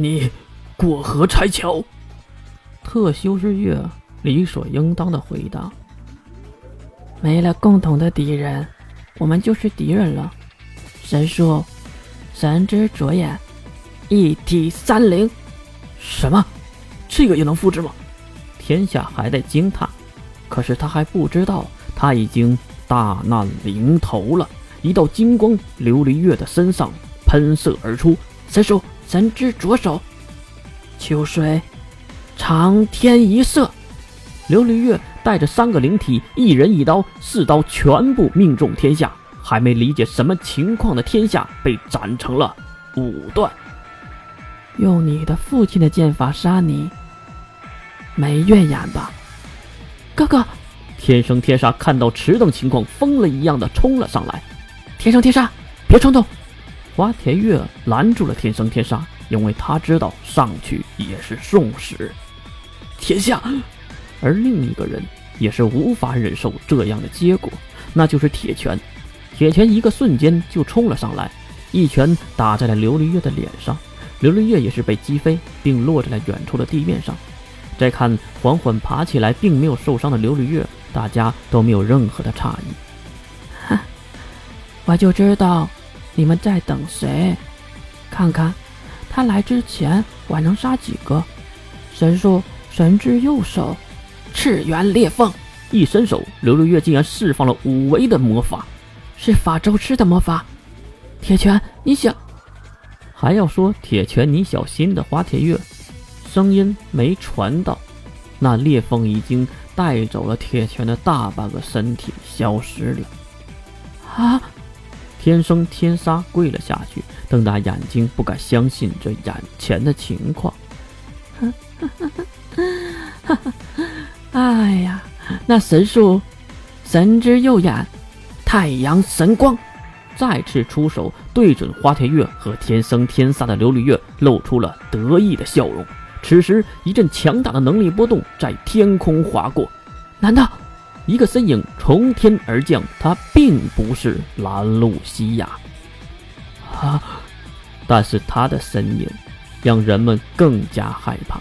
你过河拆桥。特修日月理所应当的回答：“没了共同的敌人，我们就是敌人了。”神术，神之左眼，一体三灵。什么？这个也能复制吗？天下还在惊叹，可是他还不知道，他已经大难临头了。一道金光，琉璃月的身上喷射而出。神手，神之左手，秋水，长天一色。琉璃月带着三个灵体，一人一刀，四刀全部命中天下。还没理解什么情况的天下被斩成了五段。用你的父亲的剑法杀你，没怨言吧，哥哥？天生天杀看到迟等情况，疯了一样的冲了上来。天生天杀，别冲动！花田月拦住了天生天杀，因为他知道上去也是送死。天下，而另一个人也是无法忍受这样的结果，那就是铁拳。铁拳一个瞬间就冲了上来，一拳打在了琉璃月的脸上。琉璃月也是被击飞，并落在了远处的地面上。再看缓缓爬起来，并没有受伤的琉璃月，大家都没有任何的诧异。哈，我就知道你们在等谁。看看他来之前，我还能杀几个？神术神之右手，赤元裂缝。一伸手，刘六月竟然释放了五维的魔法，是法咒师的魔法。铁拳，你小？还要说铁拳，你小心的花铁月，声音没传到，那裂缝已经带走了铁拳的大半个身体，消失了。啊！天生天杀跪了下去，瞪大眼睛，不敢相信这眼前的情况。哎呀，那神术，神之右眼，太阳神光。再次出手对准花田月和天生天杀的琉璃月，露出了得意的笑容。此时，一阵强大的能力波动在天空划过。难道一个身影从天而降？他并不是兰露西亚啊！但是他的身影让人们更加害怕。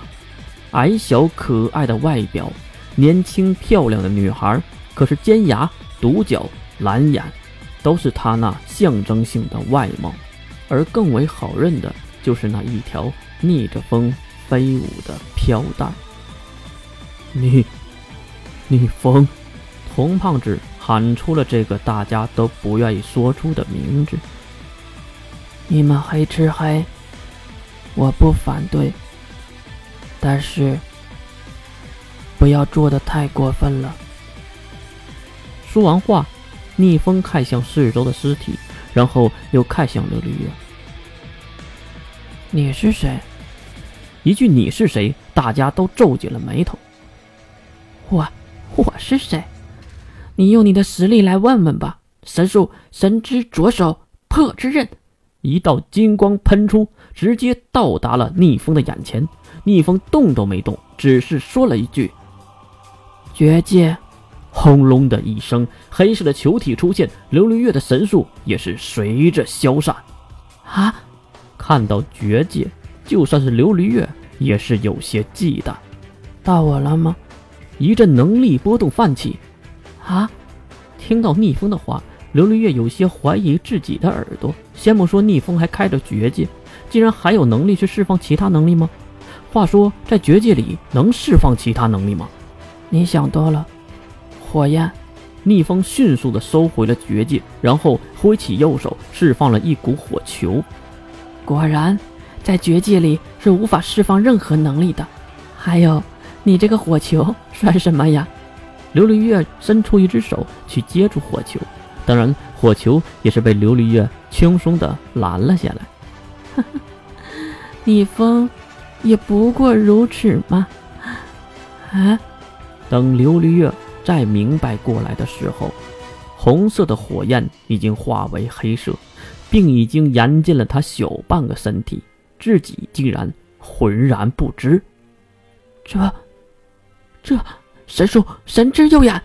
矮小可爱的外表，年轻漂亮的女孩，可是尖牙、独角、蓝眼。都是他那象征性的外貌，而更为好认的就是那一条逆着风飞舞的飘带。逆，逆风，红胖子喊出了这个大家都不愿意说出的名字。你们黑吃黑，我不反对，但是不要做的太过分了。说完话。逆风看向四周的尸体，然后又看向琉璃月。你是谁？一句“你是谁”，大家都皱紧了眉头。我，我是谁？你用你的实力来问问吧。神术神之左手破之刃，一道金光喷出，直接到达了逆风的眼前。逆风动都没动，只是说了一句：“绝界。”轰隆的一声，黑色的球体出现，琉璃月的神术也是随着消散。啊！看到绝界，就算是琉璃月也是有些忌惮。到我了吗？一阵能力波动泛起。啊！听到逆风的话，琉璃月有些怀疑自己的耳朵。先不说逆风还开着绝技，竟然还有能力去释放其他能力吗？话说，在绝技里能释放其他能力吗？你想多了。火焰，逆风迅速的收回了绝技，然后挥起右手，释放了一股火球。果然，在绝技里是无法释放任何能力的。还有，你这个火球算什么呀？琉璃月伸出一只手去接住火球，当然，火球也是被琉璃月轻松的拦了下来。逆风，也不过如此嘛？啊！等琉璃月。再明白过来的时候，红色的火焰已经化为黑色，并已经燃尽了他小半个身体，自己竟然浑然不知。这，这神术神之右眼，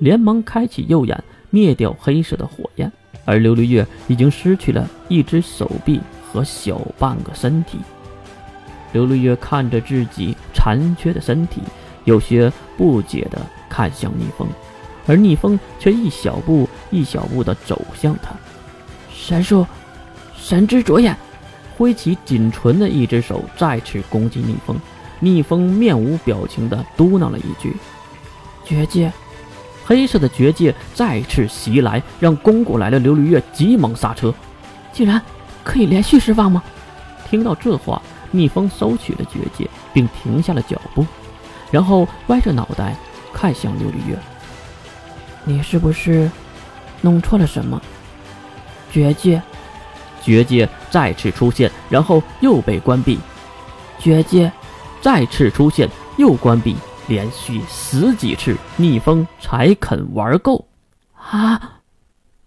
连忙开启右眼，灭掉黑色的火焰。而琉璃月已经失去了一只手臂和小半个身体。刘绿月看着自己残缺的身体，有些不解地看向逆风，而逆风却一小步一小步地走向他。神术，神之左眼，挥起仅存的一只手，再次攻击逆风。逆风面无表情地嘟囔了一句：“绝界。”黑色的绝界再次袭来，让攻过来的琉璃月急忙刹车。竟然可以连续释放吗？听到这话，蜜蜂收取了绝界，并停下了脚步，然后歪着脑袋看向琉璃月：“你是不是弄错了什么？”绝界，绝界再次出现，然后又被关闭。绝界再次出现，又关闭。连续十几次，逆风才肯玩够。啊！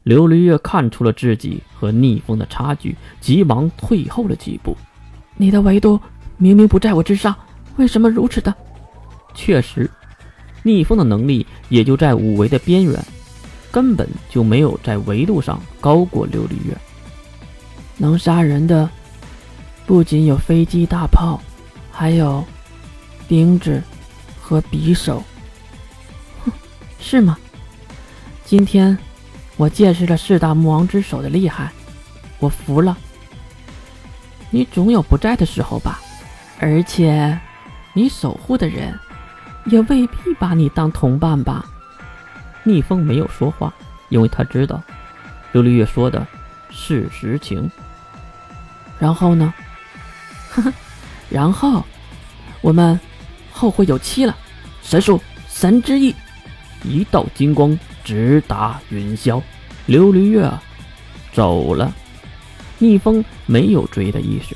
琉璃月看出了自己和逆风的差距，急忙退后了几步。你的维度明明不在我之上，为什么如此的？确实，逆风的能力也就在五维的边缘，根本就没有在维度上高过琉璃月。能杀人的不仅有飞机大炮，还有钉子。和匕首，哼，是吗？今天我见识了四大魔王之首的厉害，我服了。你总有不在的时候吧？而且，你守护的人也未必把你当同伴吧？逆风没有说话，因为他知道琉璃月说的是实情。然后呢？呵呵，然后我们。后会有期了，神术神之翼，一道金光直达云霄。琉璃月走了，逆风没有追的意识。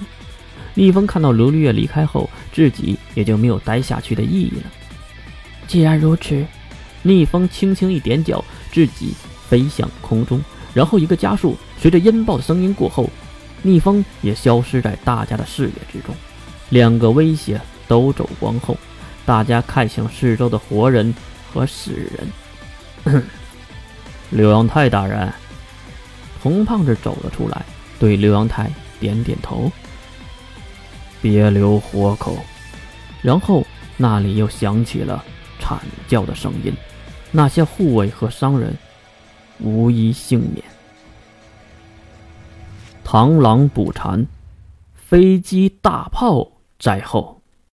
逆风看到琉璃月离开后，自己也就没有待下去的意义了。既然如此，逆风轻轻一点脚，自己飞向空中，然后一个加速，随着音爆的声音过后，逆风也消失在大家的视野之中。两个威胁都走光后。大家看向四周的活人和死人。刘阳泰大人，红胖子走了出来，对刘阳泰点点头。别留活口。然后那里又响起了惨叫的声音，那些护卫和商人无一幸免。螳螂捕蝉，飞机大炮在后。